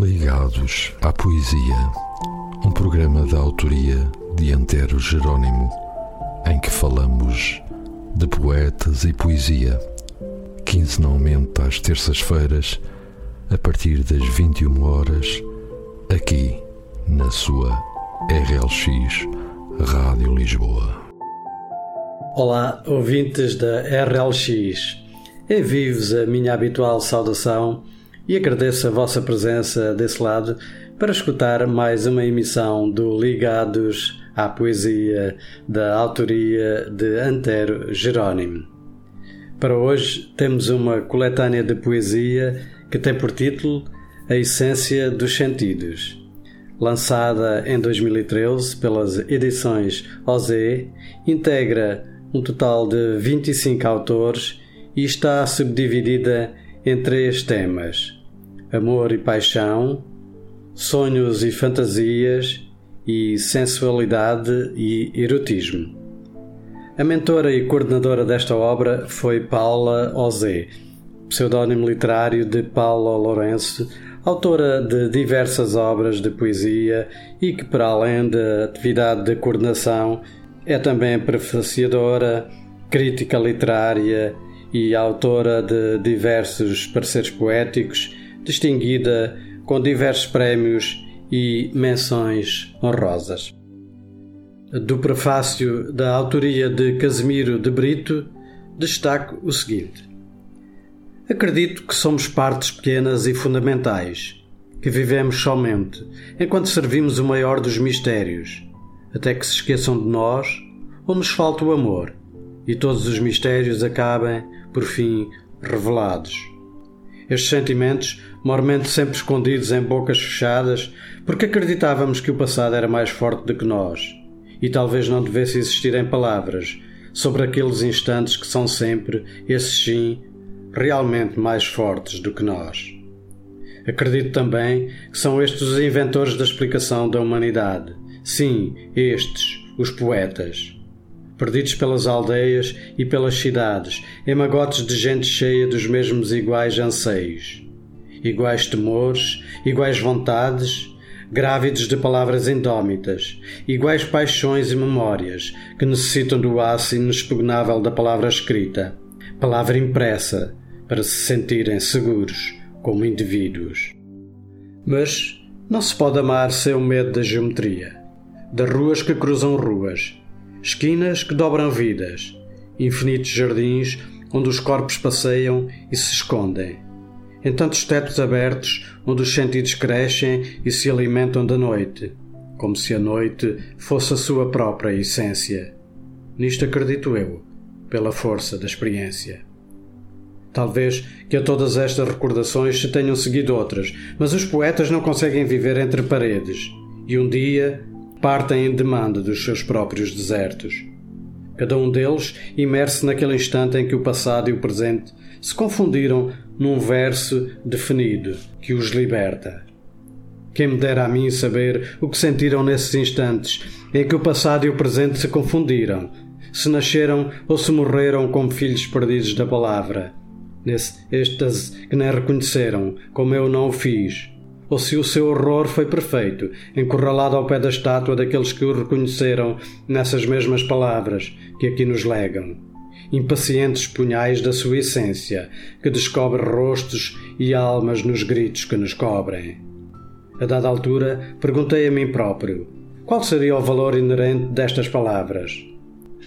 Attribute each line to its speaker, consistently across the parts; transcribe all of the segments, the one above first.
Speaker 1: Ligados à Poesia, um programa da autoria de Antero Jerónimo, em que falamos de poetas e poesia, quinzenalmente às terças-feiras, a partir das 21 horas, aqui na sua RLX Rádio Lisboa.
Speaker 2: Olá, ouvintes da RLX. Envio-vos a minha habitual saudação e agradeço a vossa presença desse lado para escutar mais uma emissão do Ligados à Poesia da autoria de Antero Jerónimo. Para hoje temos uma coletânea de poesia que tem por título A Essência dos Sentidos. Lançada em 2013 pelas edições OZE, integra um total de 25 autores e está subdividida em três temas: amor e paixão, sonhos e fantasias e sensualidade e erotismo. A mentora e coordenadora desta obra foi Paula Ozé, pseudónimo literário de Paula Lourenço, autora de diversas obras de poesia e que, para além da atividade de coordenação, é também prefaciadora, crítica literária e autora de diversos pareceres poéticos distinguida com diversos prémios e menções honrosas. Do prefácio da autoria de Casimiro de Brito, destaco o seguinte: Acredito que somos partes pequenas e fundamentais, que vivemos somente enquanto servimos o maior dos mistérios, até que se esqueçam de nós ou nos falte o amor e todos os mistérios acabem, por fim, revelados. Estes sentimentos, mormente sempre escondidos em bocas fechadas, porque acreditávamos que o passado era mais forte do que nós, e talvez não devesse existir em palavras, sobre aqueles instantes que são sempre, esses sim, realmente mais fortes do que nós. Acredito também que são estes os inventores da explicação da humanidade. Sim, estes, os poetas perdidos pelas aldeias e pelas cidades, em magotes de gente cheia dos mesmos iguais anseios, iguais temores, iguais vontades, grávidos de palavras indómitas, iguais paixões e memórias que necessitam do aço inexpugnável da palavra escrita, palavra impressa, para se sentirem seguros como indivíduos. Mas não se pode amar sem o medo da geometria, das ruas que cruzam ruas, esquinas que dobram vidas, infinitos jardins onde os corpos passeiam e se escondem, em tantos tetos abertos onde os sentidos crescem e se alimentam da noite, como se a noite fosse a sua própria essência. Nisto acredito eu, pela força da experiência. Talvez que a todas estas recordações se tenham seguido outras, mas os poetas não conseguem viver entre paredes, e um dia partem em demanda dos seus próprios desertos. Cada um deles imerso naquele instante em que o passado e o presente se confundiram num verso definido que os liberta. Quem me dera a mim saber o que sentiram nesses instantes em que o passado e o presente se confundiram, se nasceram ou se morreram como filhos perdidos da palavra, nesse êxtase que nem reconheceram, como eu não o fiz, ou se o seu horror foi perfeito, encurralado ao pé da estátua daqueles que o reconheceram nessas mesmas palavras que aqui nos legam. Impacientes punhais da sua essência, que descobre rostos e almas nos gritos que nos cobrem. A dada altura, perguntei a mim próprio: qual seria o valor inerente destas palavras?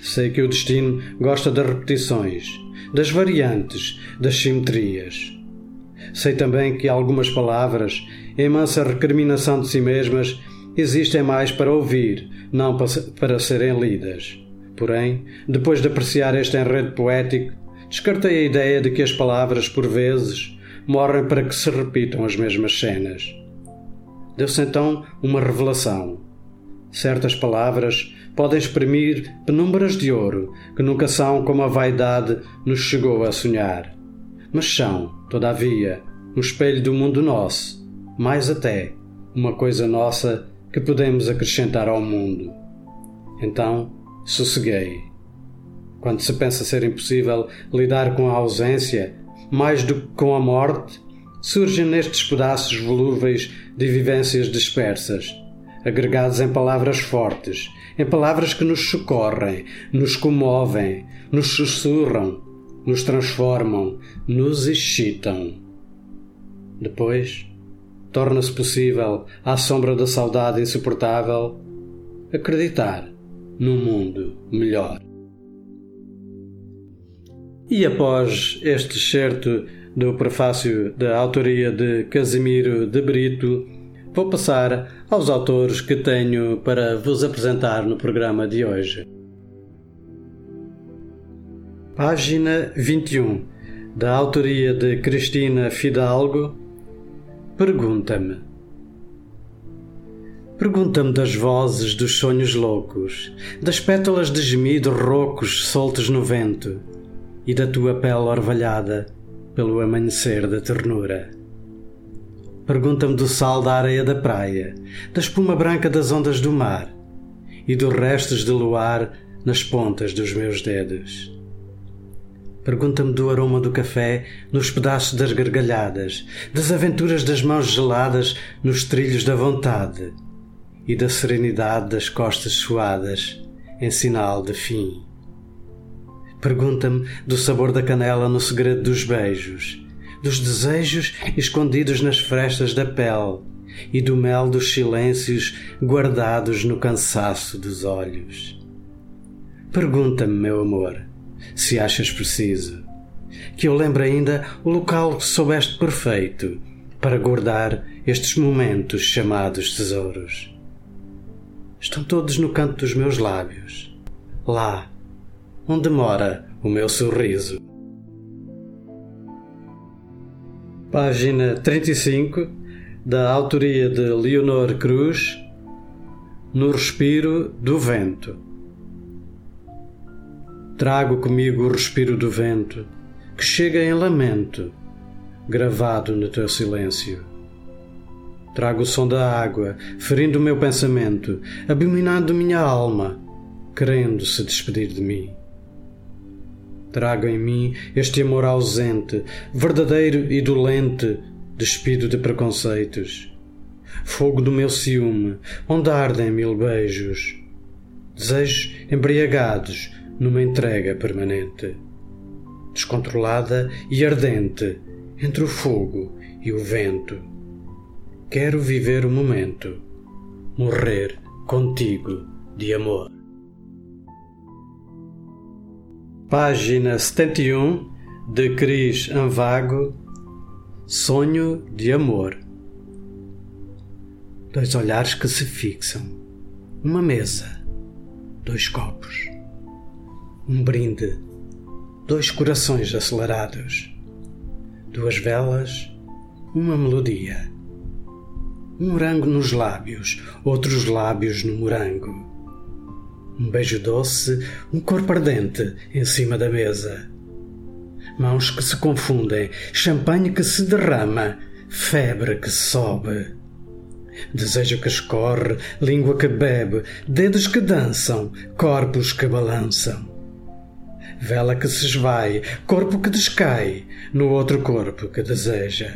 Speaker 2: Sei que o destino gosta das repetições, das variantes, das simetrias. Sei também que algumas palavras, em mansa recriminação de si mesmas, existem mais para ouvir, não para serem lidas. Porém, depois de apreciar este enredo poético, descartei a ideia de que as palavras, por vezes, morrem para que se repitam as mesmas cenas. Deu-se então uma revelação. Certas palavras podem exprimir penumbras de ouro que nunca são como a vaidade nos chegou a sonhar mas são, todavia, um espelho do mundo nosso, mais até uma coisa nossa que podemos acrescentar ao mundo. Então, sosseguei. Quando se pensa ser impossível lidar com a ausência, mais do que com a morte, surgem nestes pedaços volúveis de vivências dispersas, agregados em palavras fortes, em palavras que nos socorrem, nos comovem, nos sussurram, nos transformam, nos excitam. Depois, torna-se possível, à sombra da saudade insuportável, acreditar num mundo melhor. E após este excerto do prefácio da autoria de Casimiro de Brito, vou passar aos autores que tenho para vos apresentar no programa de hoje. Página 21, da autoria de Cristina Fidalgo, Pergunta-me. Pergunta-me das vozes dos sonhos loucos, das pétalas de gemido roucos soltos no vento e da tua pele orvalhada pelo amanhecer da ternura. Pergunta-me do sal da areia da praia, da espuma branca das ondas do mar e dos restos de luar nas pontas dos meus dedos. Pergunta-me do aroma do café nos pedaços das gargalhadas, das aventuras das mãos geladas nos trilhos da vontade e da serenidade das costas suadas em sinal de fim. Pergunta-me do sabor da canela no segredo dos beijos, dos desejos escondidos nas frestas da pele e do mel dos silêncios guardados no cansaço dos olhos. Pergunta-me, meu amor, se achas preciso, que eu lembre ainda o local que soubeste perfeito para guardar estes momentos chamados tesouros. Estão todos no canto dos meus lábios, lá onde mora o meu sorriso. Página 35 da autoria de Leonor Cruz No respiro do vento. Trago comigo o respiro do vento que chega em lamento, gravado no teu silêncio. Trago o som da água, ferindo o meu pensamento, abominando minha alma, querendo se despedir de mim. Trago em mim este amor ausente, verdadeiro e dolente, despido de preconceitos. Fogo do meu ciúme, onde ardem mil beijos. Desejos embriagados numa entrega permanente. Descontrolada e ardente, entre o fogo e o vento. Quero viver o momento, morrer contigo de amor. Página 71 de Cris Anvago Sonho de Amor Dois olhares que se fixam, uma mesa, dois copos, um brinde, dois corações acelerados, duas velas, uma melodia, um morango nos lábios, outros lábios no morango um beijo doce, um corpo ardente em cima da mesa. Mãos que se confundem, champanhe que se derrama, febre que sobe. Desejo que escorre, língua que bebe, dedos que dançam, corpos que balançam. Vela que se esvai, corpo que descai, no outro corpo que deseja.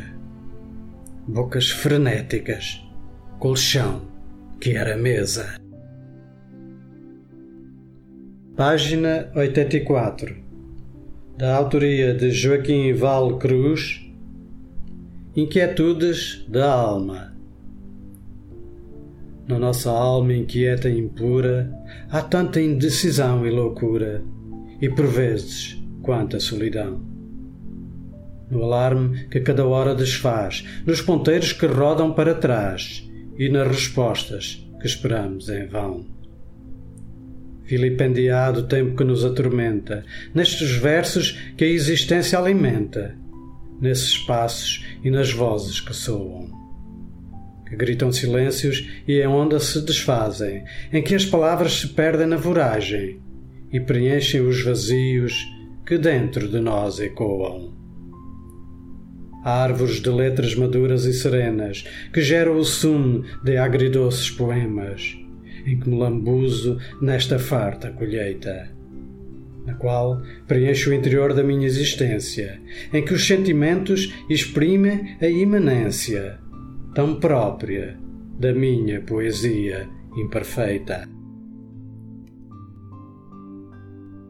Speaker 2: Bocas frenéticas, colchão que era mesa. Página 84 Da autoria de Joaquim Val Cruz Inquietudes da alma Na nossa alma inquieta e impura há tanta indecisão e loucura e por vezes quanta solidão. No alarme que cada hora desfaz, nos ponteiros que rodam para trás e nas respostas que esperamos em vão vilipendiado o tempo que nos atormenta, nestes versos que a existência alimenta, nesses passos e nas vozes que soam. Que gritam silêncios e em onda se desfazem, em que as palavras se perdem na voragem e preenchem os vazios que dentro de nós ecoam. Árvores de letras maduras e serenas que geram o sumo de agridoces poemas em que me lambuzo nesta farta colheita. na qual preencho o interior da minha existência, em que os sentimentos exprimem a imanência, tão própria da minha poesia imperfeita.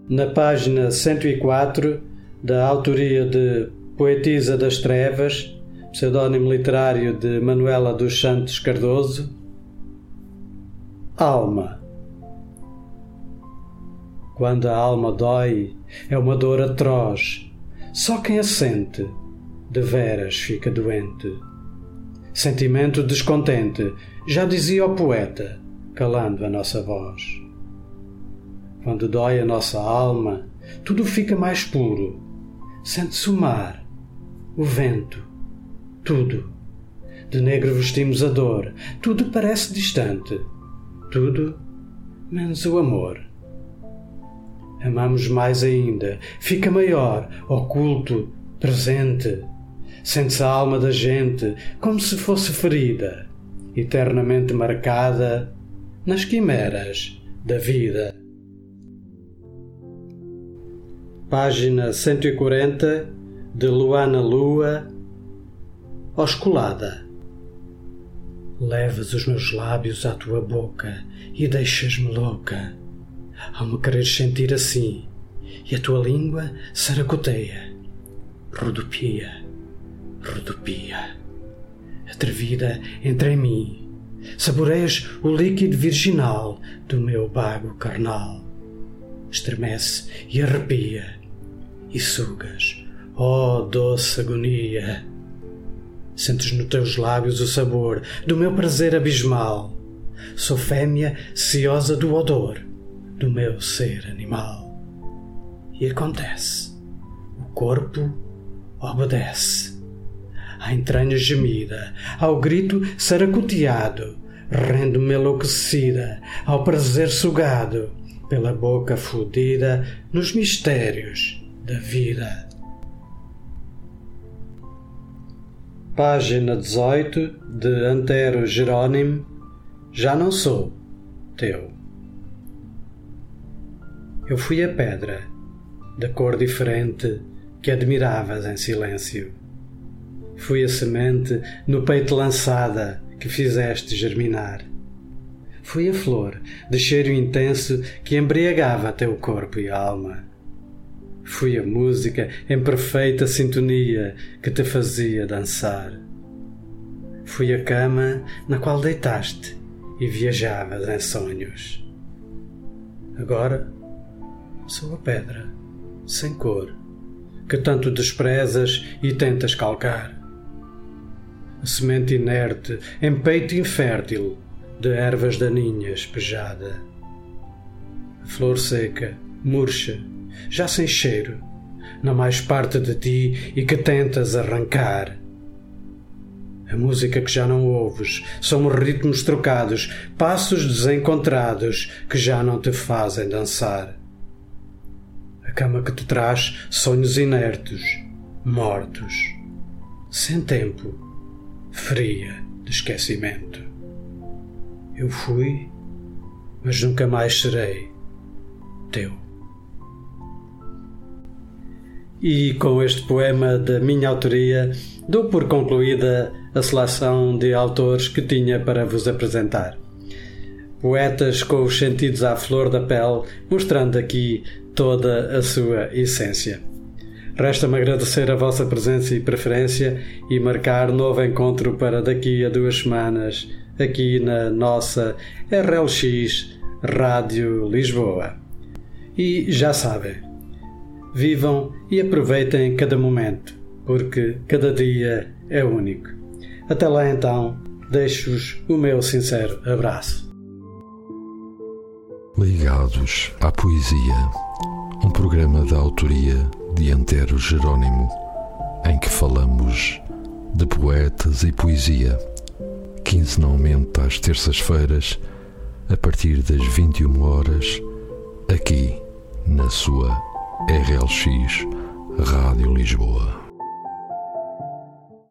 Speaker 2: Na página 104, da autoria de Poetisa das Trevas, pseudónimo literário de Manuela dos Santos Cardoso, Alma. Quando a alma dói, é uma dor atroz. Só quem a sente, de veras fica doente. Sentimento descontente, já dizia o poeta, calando a nossa voz. Quando dói a nossa alma, tudo fica mais puro. Sente-se o mar, o vento, tudo. De negro vestimos a dor, tudo parece distante, tudo menos o amor. Amamos mais ainda, fica maior, oculto, presente. Sente-se a alma da gente como se fosse ferida, eternamente marcada nas quimeras da vida. Página 140 de Luana Lua, Osculada. Levas os meus lábios à tua boca e deixas-me louca, ao me querer sentir assim, e a tua língua saracoteia, rodopia, rodopia. Atrevida entra em mim, saboreias o líquido virginal do meu bago carnal. Estremece e arrepia, e sugas, oh, doce agonia Sentes nos teus lábios o sabor do meu prazer abismal. Sou fêmea ciosa do odor do meu ser animal. E acontece. O corpo obedece. À entranha gemida, ao grito saracoteado, rendo-me enlouquecida, ao prazer sugado, pela boca fodida nos mistérios da vida. Página 18 de Antero Jerônimo Já não sou teu. Eu fui a pedra, da cor diferente que admiravas em silêncio. Fui a semente no peito lançada que fizeste germinar. Fui a flor de cheiro intenso que embriagava teu corpo e alma. Fui a música em perfeita sintonia que te fazia dançar. Fui a cama na qual deitaste e viajavas em sonhos. Agora sou a pedra, sem cor, que tanto desprezas e tentas calcar. A semente inerte em peito infértil de ervas daninhas pejada. A flor seca, murcha, já sem cheiro, não mais parte de ti e que tentas arrancar. A música que já não ouves são ritmos trocados, passos desencontrados que já não te fazem dançar. A cama que te traz sonhos inertos, mortos, sem tempo, fria de esquecimento. Eu fui, mas nunca mais serei teu. E com este poema da minha autoria, dou por concluída a seleção de autores que tinha para vos apresentar. Poetas com os sentidos à flor da pele, mostrando aqui toda a sua essência. Resta-me agradecer a vossa presença e preferência e marcar novo encontro para daqui a duas semanas, aqui na nossa RLX Rádio Lisboa. E já sabem, vivam e aproveitem cada momento, porque cada dia é único. Até lá então, deixo-vos o meu sincero abraço.
Speaker 1: Ligados à Poesia, um programa da autoria de Antero Jerônimo, em que falamos de poetas e poesia, quinzenalmente às terças-feiras, a partir das 21 horas, aqui na sua RLX Rádio Lisboa.